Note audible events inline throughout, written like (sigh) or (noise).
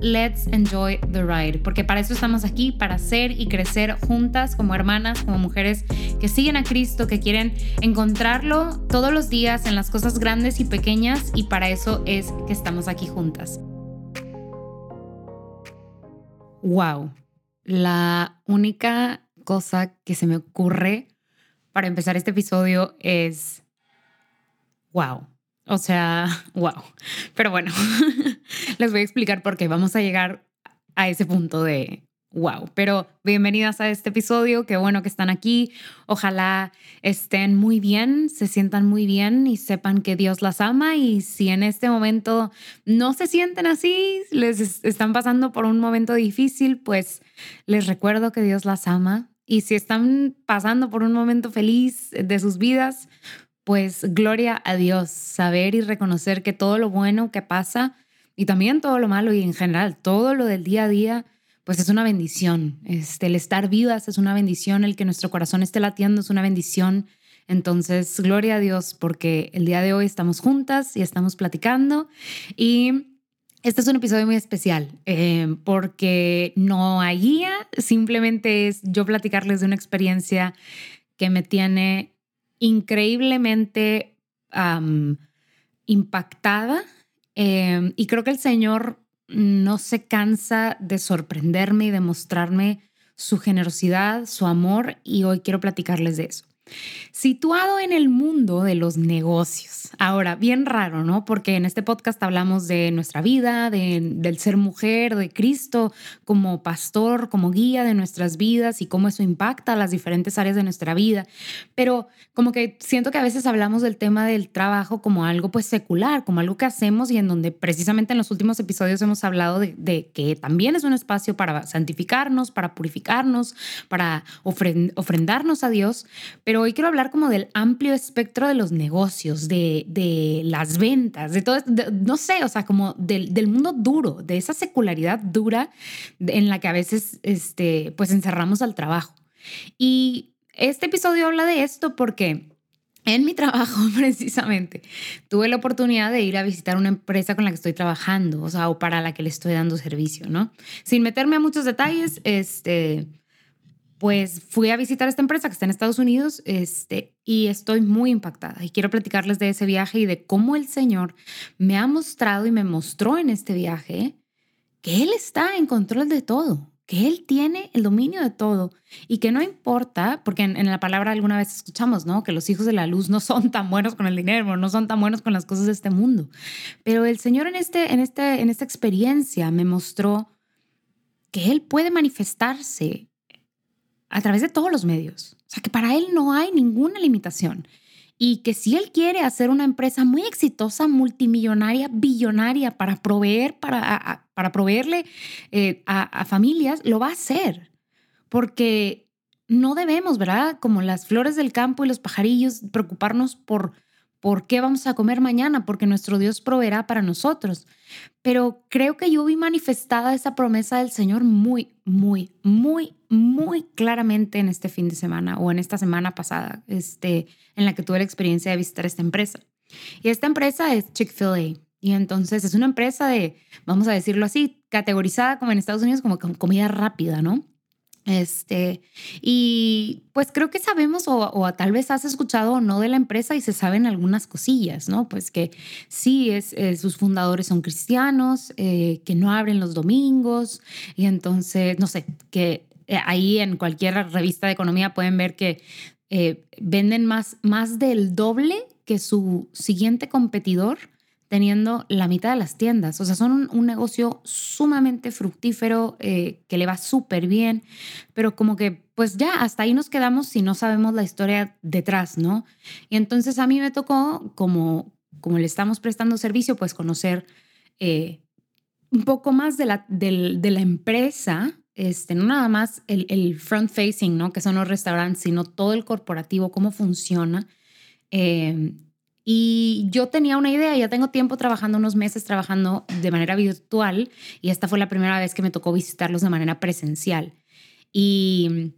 let's enjoy the ride, porque para eso estamos aquí, para ser y crecer juntas como hermanas, como mujeres que siguen a Cristo, que quieren encontrarlo todos los días en las cosas grandes y pequeñas y para eso es que estamos aquí juntas. Wow, la única cosa que se me ocurre para empezar este episodio es wow. O sea, (laughs) wow. Pero bueno, (laughs) les voy a explicar por qué vamos a llegar a ese punto de wow. Pero bienvenidas a este episodio, qué bueno que están aquí. Ojalá estén muy bien, se sientan muy bien y sepan que Dios las ama y si en este momento no se sienten así, les están pasando por un momento difícil, pues les recuerdo que Dios las ama. Y si están pasando por un momento feliz de sus vidas, pues gloria a Dios, saber y reconocer que todo lo bueno que pasa y también todo lo malo y en general todo lo del día a día, pues es una bendición. Este, el estar vivas es una bendición, el que nuestro corazón esté latiendo es una bendición. Entonces, gloria a Dios porque el día de hoy estamos juntas y estamos platicando y este es un episodio muy especial eh, porque no hay guía, simplemente es yo platicarles de una experiencia que me tiene increíblemente impactada em, y creo que el Señor no se cansa de sorprenderme y de mostrarme su generosidad, su amor y hoy quiero platicarles de eso. Situado en el mundo de los negocios. Ahora, bien raro, ¿no? Porque en este podcast hablamos de nuestra vida, de, del ser mujer, de Cristo como pastor, como guía de nuestras vidas y cómo eso impacta las diferentes áreas de nuestra vida. Pero como que siento que a veces hablamos del tema del trabajo como algo pues secular, como algo que hacemos y en donde precisamente en los últimos episodios hemos hablado de, que también es un espacio para santificarnos, para purificarnos, para ofrendarnos a Dios. Pero hoy quiero hablar como del amplio espectro de los negocios, de, de las ventas, de todo, no sé, o sea, como del, del, mundo duro, de esa secularidad dura en la que a veces, este, pues encerramos al trabajo. Y este episodio habla de esto porque en mi (laughs) trabajo, precisamente, tuve la oportunidad de ir a visitar una empresa con la que estoy trabajando, o sea, o para la que le estoy dando servicio, ¿no? Sin meterme a muchos detalles, este, pues fui a visitar esta empresa que está en Estados Unidos este, y estoy muy impactada. Y quiero platicarles de ese viaje y de cómo el Señor me ha mostrado y me mostró en este viaje que Él está en control de todo, que Él tiene el dominio de todo y que no importa, porque en, la palabra alguna vez escuchamos, ¿no? Que los hijos de la luz no son tan buenos con el dinero, no son tan buenos con las cosas de este mundo. Pero el Señor en, este, en, este, en esta experiencia me mostró que Él puede manifestarse a través de todos los medios. O sea, que para él no hay ninguna limitación. Y que si él quiere hacer una empresa muy exitosa, multimillonaria, billonaria, para proveer, para, para proveerle eh, a, a familias, lo va a hacer. Porque no debemos, ¿verdad? Como las flores del campo y los pajarillos, preocuparnos por por qué vamos a comer mañana, porque nuestro Dios proveerá para nosotros. Pero creo que yo vi manifestada esa promesa del Señor muy, muy, muy, muy claramente en este fin de semana o en esta semana pasada, este, en la que tuve la experiencia de visitar esta empresa. Y esta empresa es Chick-fil-A. Y entonces es una empresa de, vamos a decirlo así, categorizada como en Estados Unidos como comida rápida, ¿no? Este, y pues creo que sabemos o, tal vez has escuchado o no de la empresa y se saben algunas cosillas, ¿no? Pues que sí, es, sus fundadores son cristianos, eh, que no abren los domingos y entonces, no sé, que ahí en cualquier revista de economía pueden ver que venden más, más del doble que su siguiente competidor teniendo la mitad de las tiendas. O sea, son un, negocio sumamente fructífero, eh, que le va súper bien, pero como que pues ya, hasta ahí nos quedamos si no sabemos la historia detrás, ¿no? Y entonces a mí me tocó, como, como le estamos prestando servicio, pues conocer eh, un poco más de la, de la empresa, este, no nada más el, el, front facing, ¿no? Que son los restaurantes, sino todo el corporativo, cómo funciona. Eh, y yo tenía una idea, ya tengo tiempo trabajando, unos meses trabajando de manera virtual y esta fue la primera vez que me tocó visitarlos de manera presencial. Y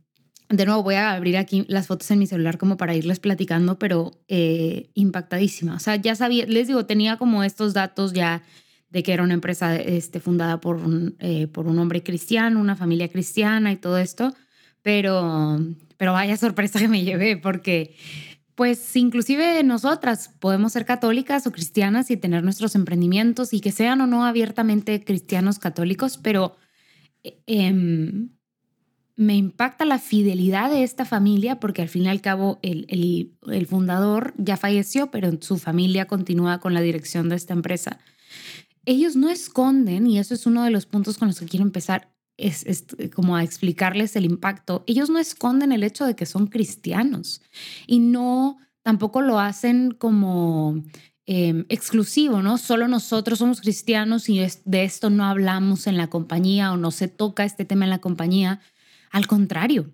de nuevo voy a abrir aquí las fotos en mi celular como para irles platicando, pero eh, impactadísima. O sea, ya sabía, les digo, tenía como estos datos ya de que era una empresa este, fundada por un, eh, por un hombre cristiano, una familia cristiana y todo esto, pero, pero vaya sorpresa que me llevé porque pues inclusive nosotras podemos ser católicas o cristianas y tener nuestros emprendimientos y que sean o no abiertamente cristianos católicos, pero em, me impacta la fidelidad de esta familia porque al fin y al cabo el, el, fundador ya falleció, pero su familia continúa con la dirección de esta empresa. Ellos no esconden, y eso es uno de los puntos con los que quiero empezar, es, como a explicarles el impacto, ellos no esconden el hecho de que son cristianos y no tampoco lo hacen como em, exclusivo, ¿no? Solo nosotros somos cristianos y de esto no hablamos en la compañía o no se toca este tema en la compañía. Al contrario,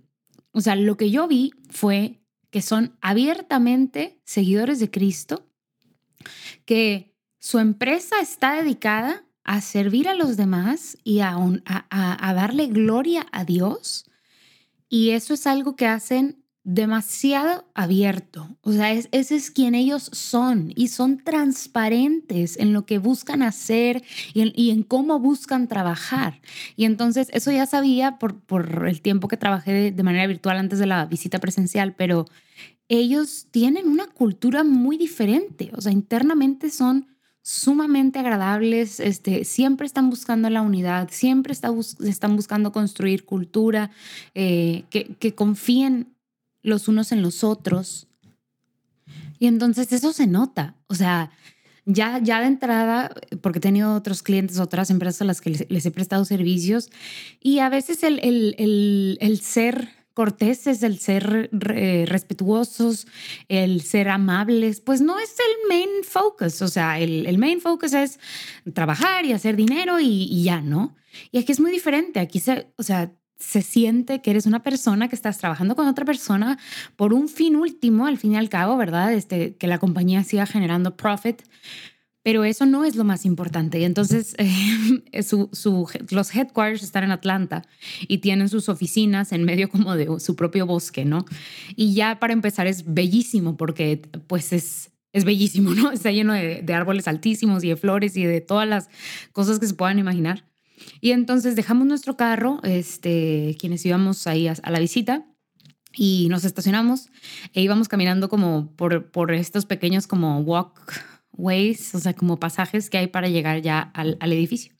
o sea, lo que yo vi fue que son abiertamente seguidores de Cristo, que su empresa está dedicada a servir a los demás y a, a, darle gloria a Dios. Y eso es algo que hacen demasiado abierto. O sea, ese es quien ellos son y son transparentes en lo que buscan hacer y en, cómo buscan trabajar. Y entonces eso ya sabía por, por el tiempo que trabajé de manera virtual antes de la visita presencial, pero ellos tienen una cultura muy diferente. O sea, internamente son sumamente agradables, este, siempre están buscando la unidad, siempre están buscando construir cultura, eh, que, confíen los unos en los otros. Y entonces eso se nota, o sea, ya, ya de entrada, porque he tenido otros clientes, otras empresas a las que les, he prestado servicios, y a veces el, el, el ser corteses, el ser respetuosos, el ser amables, pues no es el main focus. O sea, el, main focus es trabajar y hacer dinero y, ya, ¿no? Y aquí es muy diferente. Aquí se, o sea, se siente que eres una persona que estás trabajando con otra persona por un fin último, al fin y al cabo, ¿verdad? Este, que la compañía siga generando profit. Pero eso no es lo más importante. Y entonces (laughs) eh, los headquarters están en Atlanta y tienen sus oficinas en medio como de su propio bosque, ¿no? Y ya para empezar es bellísimo porque pues es, es bellísimo, ¿no? (laughs) Está lleno de, árboles altísimos y de flores y de todas las cosas que se puedan imaginar. Y entonces dejamos nuestro carro, este, quienes íbamos ahí a, a la visita, y nos estacionamos e íbamos caminando como por, por estos pequeños como walk ways, o sea, como pasajes que hay para llegar ya al, edificio.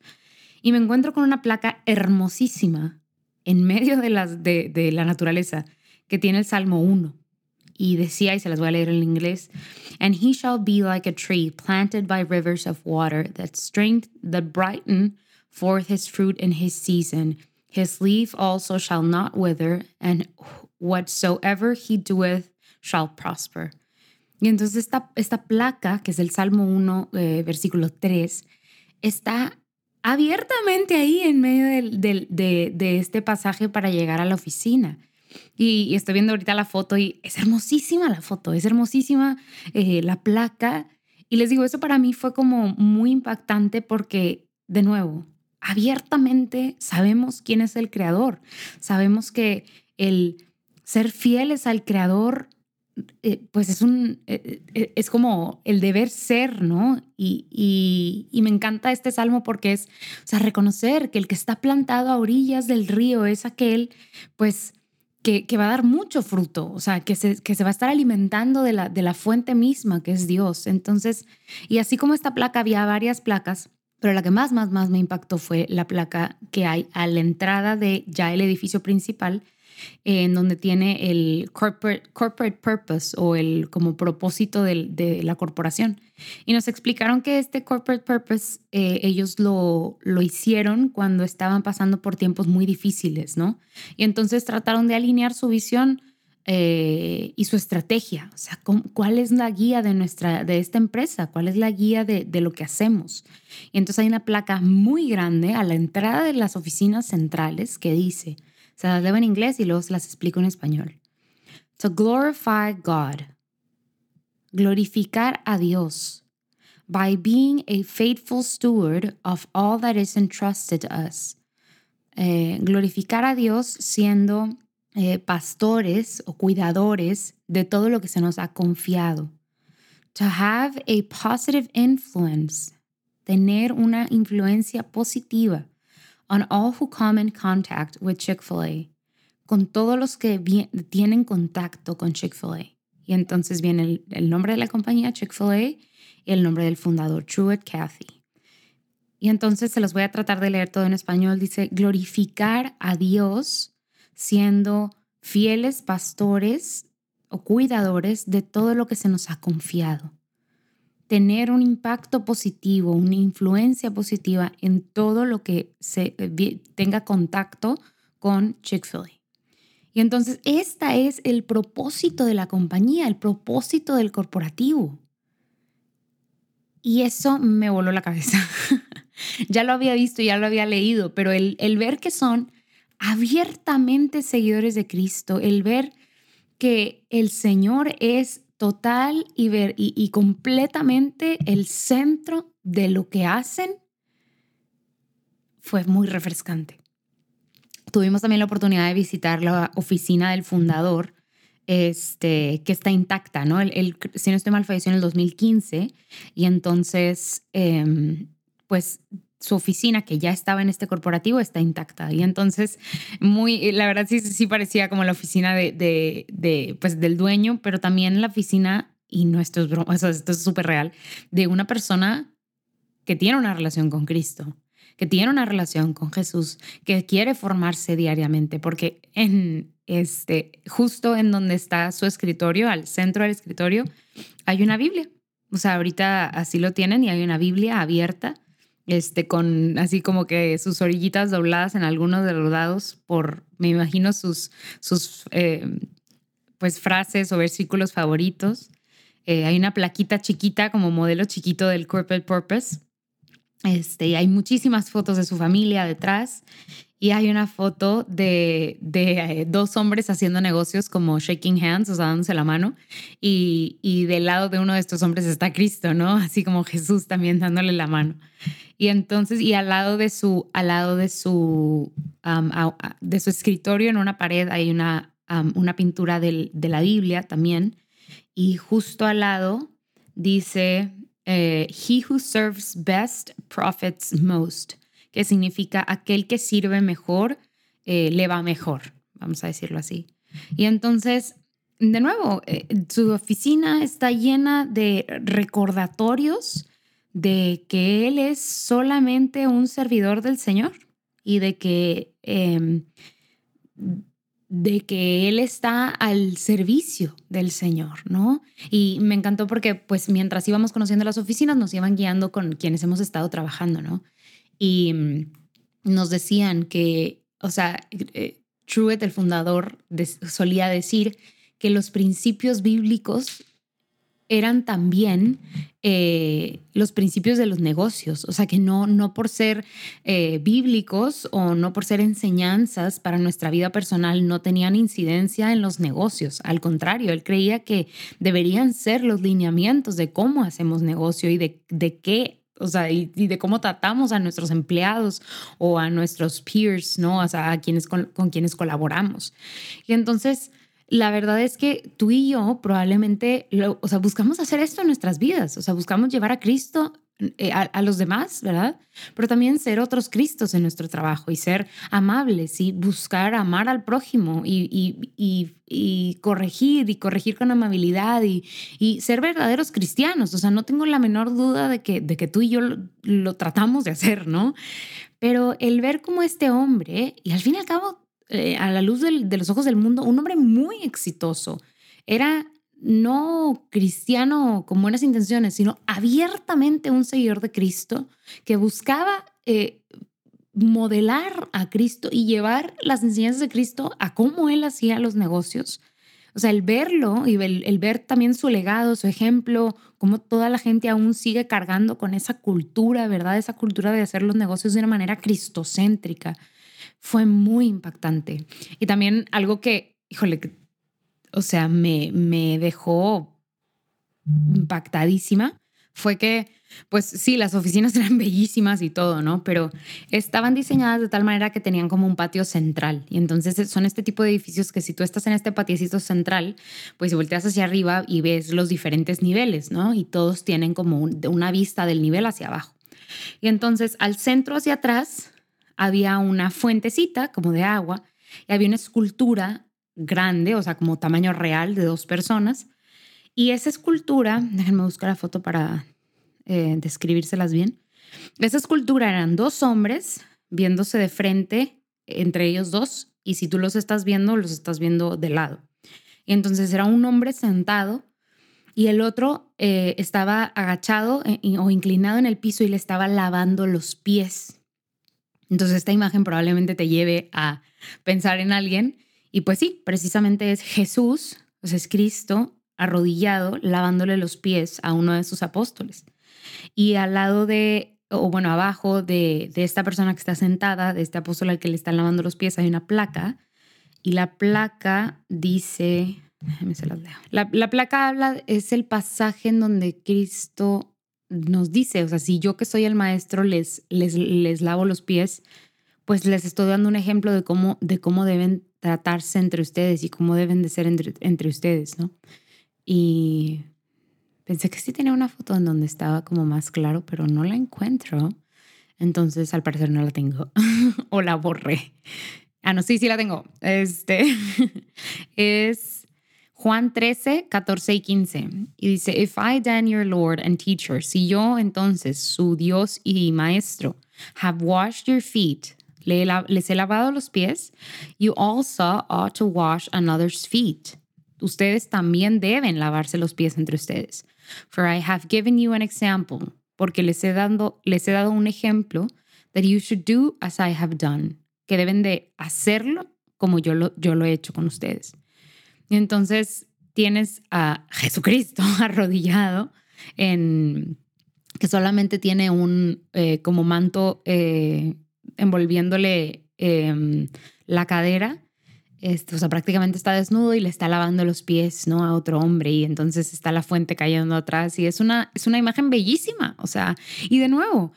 Y me encuentro con una placa hermosísima en medio de, las, de, de la naturaleza que tiene el Salmo 1. Y decía, y se las voy a leer en inglés, And he shall be like a tree planted by rivers of water that strength, that brighten forth his fruit in his season. His leaf also shall not wither, and whatsoever he doeth shall prosper. Y entonces esta, esta placa, que es el Salmo 1, eh, versículo 3, está abiertamente ahí en medio del, de, de, este pasaje para llegar a la oficina. Y, estoy viendo ahorita la foto y es hermosísima la foto, es hermosísima eh, la placa. Y les digo, eso para mí fue como muy impactante porque, de nuevo, abiertamente sabemos quién es el creador. Sabemos que el ser fieles al creador eh, pues es un, eh, eh, es como el deber ser, ¿no? Y, y, me encanta este salmo porque es, o sea, reconocer que el que está plantado a orillas del río es aquel, pues, que, que va a dar mucho fruto, o sea, que se, que se va a estar alimentando de la, de la fuente misma, que es Dios. Entonces, y así como esta placa, había varias placas, pero la que más, más, más me impactó fue la placa que hay a la entrada de ya el edificio principal, en donde tiene el corporate, purpose o el como propósito de, la corporación. Y nos explicaron que este corporate purpose eh, ellos lo, lo hicieron cuando estaban pasando por tiempos muy difíciles, ¿no? Y entonces trataron de alinear su visión eh, y su estrategia, o sea, cuál es la guía de, nuestra, de esta empresa, cuál es la guía de, de, lo que hacemos. Y entonces hay una placa muy grande a la entrada de las oficinas centrales que dice, se las leo en inglés y luego las explico en español. To glorify God. Glorificar a Dios by being a faithful steward of all that is entrusted to us. Eh, glorificar a Dios siendo eh, pastores o cuidadores de todo lo que se nos ha confiado. To have a positive influence. Tener una influencia positiva on all who come in contact with Chick-fil-A, con todos los que tienen contacto con Chick-fil-A. Y entonces viene el, nombre de la compañía Chick-fil-A y el nombre del fundador, Truett Cathy. Y entonces se los voy a tratar de leer todo en español. Dice, glorificar a Dios siendo fieles pastores o cuidadores de todo lo que se nos ha confiado tener un impacto positivo, una influencia positiva en todo lo que se, eh, tenga contacto con Chick-fil-A. Y entonces, este es el propósito de la compañía, el propósito del corporativo. Y eso me voló la cabeza. (laughs) ya lo había visto, ya lo había leído, pero el, el ver que son abiertamente seguidores de Cristo, el ver que el Señor es total y, ver, y, completamente el centro de lo que hacen fue muy refrescante. Tuvimos también la oportunidad de visitar la oficina del fundador, este, que está intacta, ¿no? El, si no estoy mal, falleció en el 2015 y entonces, em, pues su oficina, que ya estaba en este corporativo, está intacta. Y entonces, muy, la verdad sí, sí parecía como la oficina de, de, pues, del dueño, pero también la oficina, y no esto es broma, esto es súper real, de una persona que tiene una relación con Cristo, que tiene una relación con Jesús, que quiere formarse diariamente, porque en este, justo en donde está su escritorio, al centro del escritorio, hay una Biblia. O sea, ahorita así lo tienen y hay una Biblia abierta este, con así como que sus orillitas dobladas en algunos de los lados por, me imagino, sus, sus eh, pues frases o versículos favoritos. Eh, hay una plaquita chiquita como modelo chiquito del Corporate Purpose. Este, y hay muchísimas fotos de su familia detrás y hay una foto de, de eh, dos hombres haciendo negocios como shaking hands, o sea, dándose la mano, y, y, del lado de uno de estos hombres está Cristo, ¿no? Así como Jesús también dándole la mano. Y entonces, y al lado de su, al lado de su, de su escritorio en una pared hay una, una pintura de la Biblia también, y justo al lado dice, eh, He who serves best profits most que significa aquel que sirve mejor, eh, le va mejor, vamos a decirlo así. Y entonces, de nuevo, eh, su oficina está llena de recordatorios de que él es solamente un servidor del Señor y de que, em, de que él está al servicio del Señor, ¿no? Y me encantó porque pues mientras íbamos conociendo las oficinas nos iban guiando con quienes hemos estado trabajando, ¿no? y mm, nos decían que, o sea, eh, Truett, el fundador, solía decir que los principios bíblicos eran también eh, los principios de los negocios, o sea que no, no por ser eh, bíblicos o no por ser enseñanzas para nuestra vida personal no tenían incidencia en los negocios, al contrario, él creía que deberían ser los lineamientos de cómo hacemos negocio y de, de qué o sea, y, de cómo tratamos a nuestros empleados o a nuestros peers, ¿no? O sea, a quienes con, quienes colaboramos. Y entonces, la verdad es que tú y yo probablemente, o sea, buscamos hacer esto en nuestras vidas, o sea, buscamos llevar a Cristo eh, a, los demás, ¿verdad? Pero también ser otros Cristos en nuestro trabajo y ser amables y buscar amar al prójimo y, y, corregir y corregir con amabilidad y, ser verdaderos cristianos. O sea, no tengo la menor duda de que, de que tú y yo lo, tratamos de hacer, ¿no? Pero el ver como este hombre, y al fin y al cabo, eh, a la luz de los ojos del mundo, un hombre muy exitoso, era no cristiano con buenas intenciones, sino abiertamente un seguidor de Cristo que buscaba eh, modelar a Cristo y llevar las enseñanzas de Cristo a cómo él hacía los negocios. O sea, el verlo y el, ver también su legado, su ejemplo, cómo toda la gente aún sigue cargando con esa cultura, ¿verdad? Esa cultura de hacer los negocios de una manera cristocéntrica, fue muy impactante. Y también algo que, híjole, o sea, me, me dejó impactadísima fue que, pues sí, las oficinas (laughs) eran bellísimas y todo, ¿no? Pero estaban diseñadas de tal manera que tenían como un patio central. Y entonces son este tipo de edificios que si tú estás en este patiecito central, pues volteas hacia arriba y ves los diferentes niveles, ¿no? Y todos tienen como una vista del nivel hacia abajo. Y entonces al centro hacia atrás había una fuentecita como de agua y había una escultura grande, o sea, como tamaño real de dos personas. Y esa escultura, déjenme buscar la foto para eh, describírselas bien. Esa escultura eran dos hombres viéndose de frente entre ellos dos y si tú los estás viendo, los estás viendo de lado. Y entonces era un hombre sentado y el otro eh, estaba agachado eh, o inclinado en el piso y le estaba lavando los pies. Entonces esta imagen probablemente te lleve a pensar en alguien y pues sí, precisamente es Jesús, sea, es Cristo arrodillado lavándole los pies a uno de sus apóstoles. Y al lado de, o bueno, abajo de, de esta persona que está sentada, de este apóstol al que le están lavando los pies, hay una placa. Y la placa dice, se las leo. La, la placa habla, es el pasaje en donde Cristo nos dice, o sea, si yo que soy el maestro les, les, les lavo los pies, pues les estoy dando un ejemplo de cómo, de cómo deben tratarse entre ustedes y cómo deben de ser entre, ustedes, ¿no? Y pensé que sí tenía una foto en donde estaba como más claro, pero no la encuentro. Entonces, al parecer no la tengo. (laughs) o la borré. Ah, no, sí, sí la tengo. Este (laughs) es Juan 13, 14 y 15. Y dice, If I then, your Lord and teacher, si yo entonces, su Dios y maestro, have washed your feet, les he lavado los pies. You also ought to wash another's feet. Ustedes también deben lavarse los pies entre ustedes. For I have given you an example. Porque les he, dado, les he dado un ejemplo that you should do as I have done. Que deben de hacerlo como yo lo, yo lo he hecho con ustedes. Entonces tienes a Jesucristo (laughs) arrodillado en que solamente tiene un eh, como manto eh, envolviéndole em, la cadera. Este, o sea, prácticamente está desnudo y le está lavando los pies, ¿no? A otro hombre y entonces está la fuente cayendo atrás y es una, es una imagen bellísima, o sea, y de nuevo,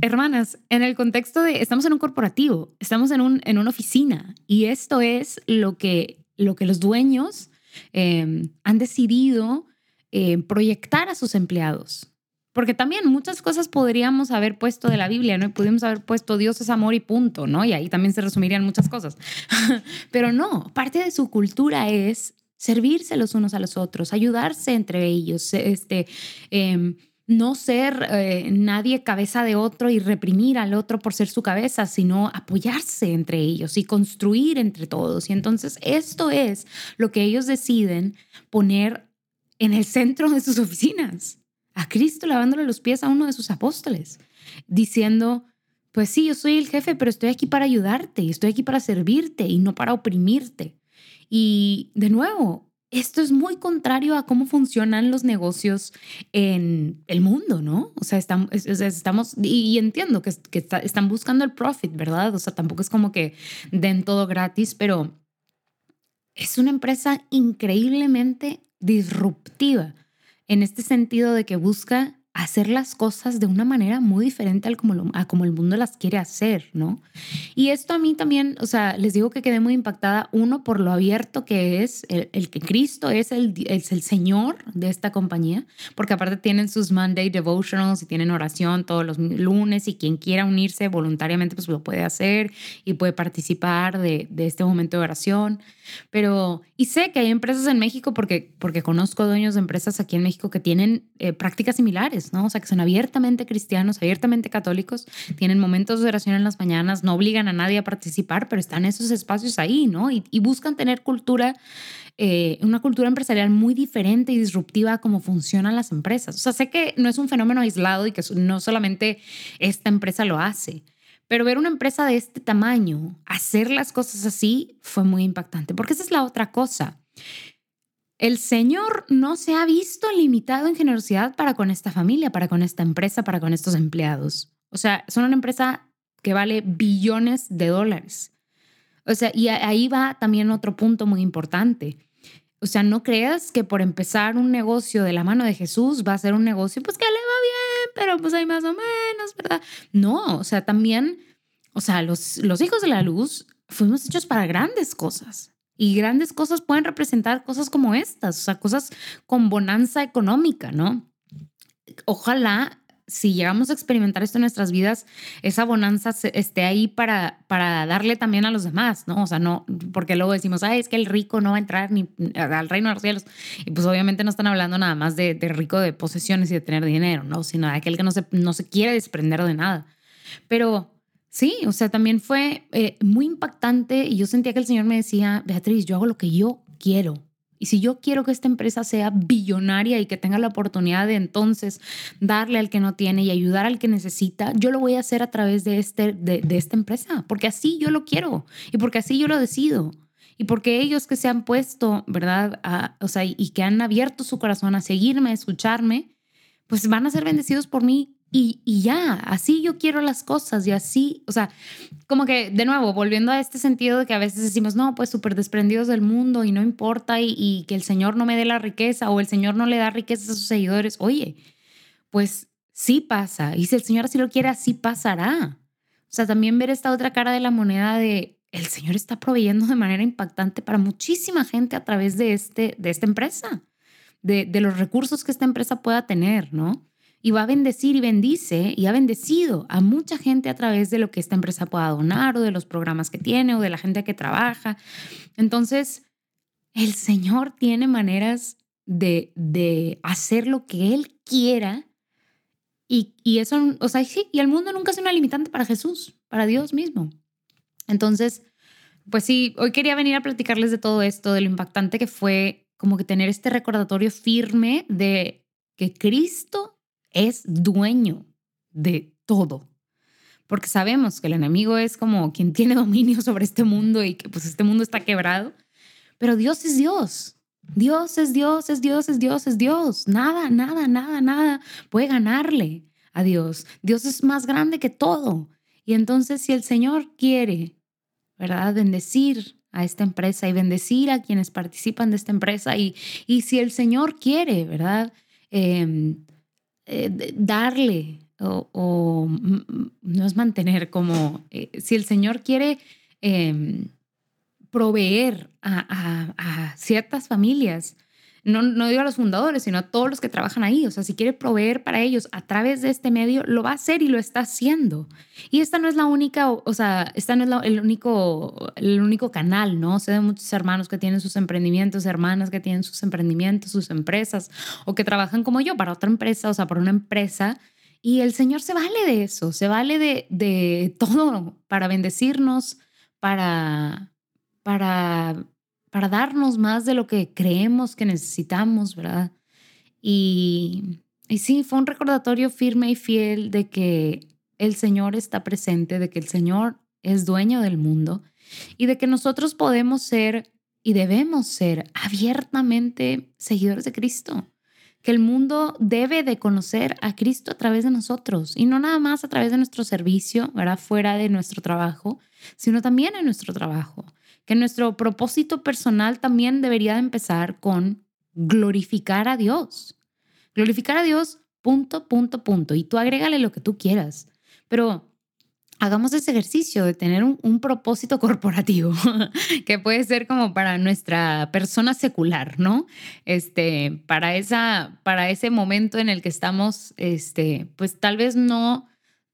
hermanas, en el contexto de, estamos en un corporativo, estamos en, un, en una oficina y esto es lo que, lo que los dueños em, han decidido eh, proyectar a sus empleados. Porque también muchas cosas podríamos haber puesto de la Biblia, ¿no? Y pudimos haber puesto Dios es amor y punto, ¿no? Y ahí también se resumirían muchas cosas. (laughs) Pero no, parte de su cultura es servirse los unos a los otros, ayudarse entre ellos, este, em, no ser eh, nadie cabeza de otro y reprimir al otro por ser su cabeza, sino apoyarse entre ellos y construir entre todos. Y entonces esto es lo que ellos deciden poner en el centro de sus oficinas a Cristo lavándole los pies a uno de sus apóstoles, diciendo, pues sí, yo soy el jefe, pero estoy aquí para ayudarte y estoy aquí para servirte y no para oprimirte. Y de nuevo, esto es muy contrario a cómo funcionan los negocios en el mundo, ¿no? O sea, estamos, y, entiendo que están buscando el profit, ¿verdad? O sea, tampoco es como que den todo gratis, pero es una empresa increíblemente disruptiva en este sentido de que busca hacer las cosas de una manera muy diferente al como a como el mundo las quiere hacer, ¿no? Y esto a mí también, o sea, les digo que quedé muy impactada, uno, por lo abierto que es, el, que Cristo es el, es el Señor de esta compañía, porque aparte tienen sus Monday devotionals y tienen oración todos los lunes y quien quiera unirse voluntariamente pues lo puede hacer y puede participar de, de este momento de oración. Pero, y sé que hay empresas en México porque, porque conozco dueños de empresas aquí en México que tienen eh, prácticas similares, ¿no? O sea, que son abiertamente cristianos, abiertamente católicos, tienen momentos de oración en las mañanas, no obligan a nadie a participar, pero están esos espacios ahí, ¿no? Y, buscan tener cultura, eh, una cultura empresarial muy diferente y disruptiva a cómo funcionan las empresas. O sea, sé que no es un fenómeno aislado y que no solamente esta empresa lo hace, pero ver una empresa de este tamaño hacer las cosas así fue muy impactante, porque esa es la otra cosa. El Señor no se ha visto limitado en generosidad para con esta familia, para con esta empresa, para con estos empleados. O sea, son una empresa que vale billones de dólares. O sea, y ahí va también otro punto muy importante. O sea, no creas que por empezar un negocio de la mano de Jesús va a ser un negocio, pues que le va bien, pero pues hay más o menos, ¿verdad? No, o sea, también, o sea, los, los hijos de la luz fuimos hechos para grandes cosas. Y grandes cosas pueden representar cosas como estas, o sea, cosas con bonanza económica, ¿no? Ojalá si llegamos a experimentar esto en nuestras vidas, esa bonanza esté ahí para, para darle también a los demás, ¿no? O sea, no, porque luego decimos, ay, es que el rico no va a entrar ni al reino de los cielos. Y pues obviamente no están hablando nada más de, rico de posesiones y de tener dinero, ¿no? Sino de aquel que no se, no se quiere desprender de nada. Pero Sí, o sea, también fue eh, muy impactante y yo sentía que el Señor me decía, Beatriz, yo hago lo que yo quiero. Y si yo quiero que esta empresa sea billonaria y que tenga la oportunidad de entonces darle al que no tiene y ayudar al que necesita, yo lo voy a hacer a través de, este, de, esta empresa, porque así yo lo quiero y porque así yo lo decido. Y porque ellos que se han puesto, ¿verdad? o sea, y que han abierto su corazón a seguirme, a escucharme, pues van a ser bendecidos por mí y, ya, así yo quiero las cosas y así, o sea, como que de nuevo, volviendo a este sentido de que a veces decimos, no, pues súper desprendidos del mundo y no importa y, y, que el Señor no me dé la riqueza o el Señor no le da riqueza a sus seguidores. Oye, pues sí pasa y si el Señor así lo quiere, así pasará. O sea, también ver esta otra cara de la moneda de el Señor está proveyendo de manera impactante para muchísima gente a través de, este, de esta empresa, de, de los recursos que esta empresa pueda tener, ¿no? Y va a bendecir y bendice y ha bendecido a mucha gente a través de lo que esta empresa pueda donar o de los programas que tiene o de la gente que trabaja. Entonces, el Señor tiene maneras de, de hacer lo que Él quiera y, y eso, o sea, sí, y el mundo nunca es una limitante para Jesús, para Dios mismo. Entonces, pues sí, hoy quería venir a platicarles de todo esto, de lo impactante que fue como que tener este recordatorio firme de que Cristo es dueño de todo. Porque sabemos que el enemigo es como quien (laughs) tiene dominio sobre este mundo y que pues este mundo está quebrado. Pero Dios es Dios. Dios es Dios, es Dios, es Dios, es Dios. Nada, nada, nada, nada puede ganarle a Dios. Dios es más grande que todo. Y entonces si el Señor quiere, ¿verdad? Bendecir a esta empresa y bendecir a quienes participan de esta empresa y, y si el Señor quiere, ¿verdad? Eh, eh, darle o, no es mantener como, eh, si el Señor quiere em, proveer a, ciertas familias no, no digo a los fundadores, sino a todos los que trabajan ahí. O sea, si quiere proveer para ellos a través de este medio, lo va a hacer y lo está haciendo. Y esta no es la única, o sea, esta no es el, único, el único canal, ¿no? Sé de muchos hermanos que tienen sus emprendimientos, hermanas que tienen sus emprendimientos, sus empresas, o que trabajan como yo para otra empresa, o sea, para una empresa. Y el Señor se vale de eso, se vale de, de todo para bendecirnos, para, para para darnos más de lo que creemos que necesitamos, ¿verdad? Y, sí, fue un recordatorio firme y fiel de que el Señor está presente, de que el Señor es dueño del mundo y de que nosotros podemos ser y debemos ser abiertamente seguidores de Cristo. Que el mundo debe de conocer a Cristo a través de nosotros y no nada más a través de nuestro servicio, ¿verdad? Fuera de nuestro trabajo, sino también en nuestro trabajo que nuestro propósito personal también debería de empezar con glorificar a Dios. Glorificar a Dios Punto, punto, punto. Y tú agrégale lo que tú quieras. Pero hagamos ese ejercicio de tener un, propósito corporativo, (laughs) que puede ser como para nuestra persona secular, ¿no? Este, para, esa, para ese momento en el que estamos, este, pues tal vez no,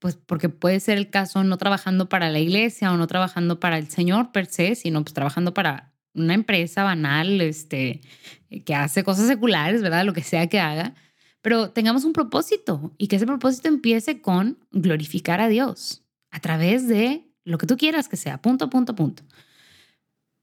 pues porque puede ser el caso no trabajando para la iglesia o no trabajando para el Señor per se, sino pues trabajando para una empresa banal, este, que hace cosas seculares, ¿verdad? Lo que sea que haga. Pero tengamos un propósito y que ese propósito empiece con glorificar a Dios a través de lo que tú quieras que sea, punto, punto, punto.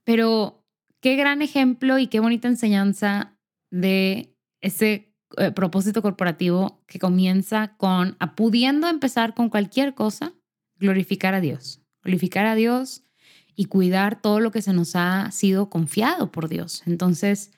Pero qué gran ejemplo y qué bonita enseñanza de ese eh, propósito corporativo que comienza con, pudiendo empezar con cualquier cosa, glorificar a Dios. Glorificar a Dios y cuidar todo lo que se nos ha sido confiado por Dios. Entonces,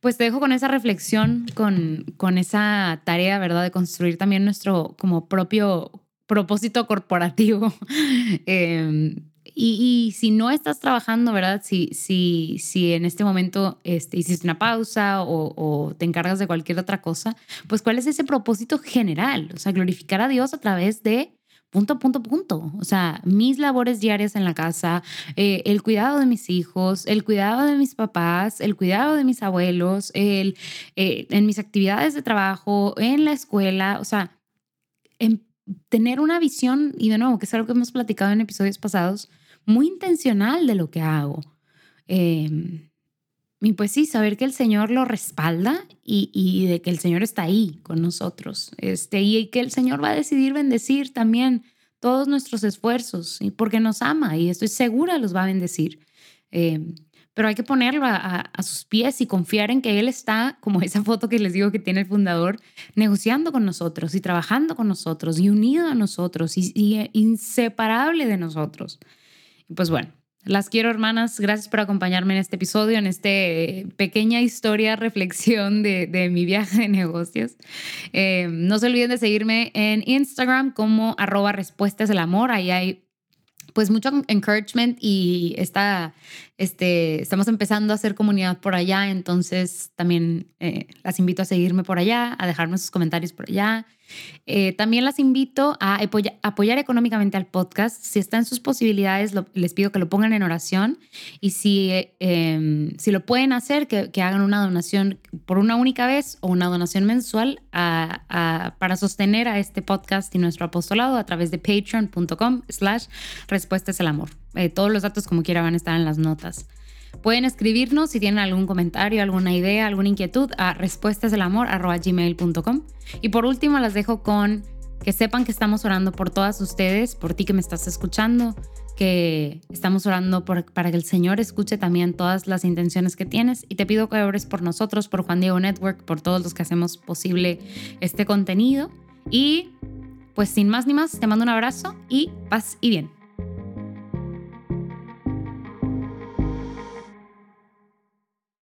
pues te dejo con esa reflexión, con, con esa tarea, ¿verdad? De construir también nuestro como propio propósito corporativo. (laughs) Em, y, si no estás trabajando, ¿verdad? Si, si, si en este momento este, hiciste una pausa o, o, te encargas de cualquier otra cosa, pues ¿cuál es ese propósito general? O sea, glorificar a Dios a través de punto, punto, punto. O sea, mis labores diarias en la casa, eh, el cuidado de mis hijos, el cuidado de mis papás, el cuidado de mis abuelos, el, eh, en mis actividades de trabajo, en la escuela, o sea, en tener una visión, y de nuevo, que es algo que hemos platicado en episodios pasados, muy intencional de lo que hago. Em, y pues sí, saber que el Señor lo respalda y, y, de que el Señor está ahí con nosotros. Este, y que el Señor va a decidir bendecir también todos nuestros esfuerzos, y porque nos ama y estoy segura los va a bendecir. Eh, pero hay que ponerlo a, sus pies y confiar en que Él está, como esa foto que les digo que tiene el fundador, negociando con nosotros y trabajando con nosotros y unido a nosotros y, y inseparable de nosotros. Pues bueno, las quiero, hermanas. Gracias por acompañarme en este episodio, en esta pequeña historia, reflexión de, mi viaje de negocios. Eh, no se olviden de seguirme en Instagram como arroba respuestas del amor. Ahí hay pues mucho encouragement y está, este, estamos empezando a hacer comunidad por allá, entonces también eh, las invito a seguirme por allá, a dejarme sus comentarios por allá. Eh, también las invito a apoyar, económicamente al podcast. Si está en sus posibilidades, les pido que lo pongan en oración y si, em, si lo pueden hacer, que, hagan una donación por una única vez o una donación mensual para sostener a este podcast y nuestro apostolado a través de patreon.com slash respuestas al amor. Eh, todos los datos como quiera van a estar en las notas. Pueden escribirnos si tienen algún comentario, alguna idea, alguna inquietud a respuestasdelamor.gmail.com. Y por último, las dejo con que sepan que estamos orando por todas ustedes, por ti que me estás escuchando, que estamos orando para que el Señor escuche también todas las intenciones que tienes. Y te pido que ores por nosotros, por Juan Diego Network, por todos los que hacemos posible este contenido. Y pues sin más ni más, te mando un abrazo y paz y bien.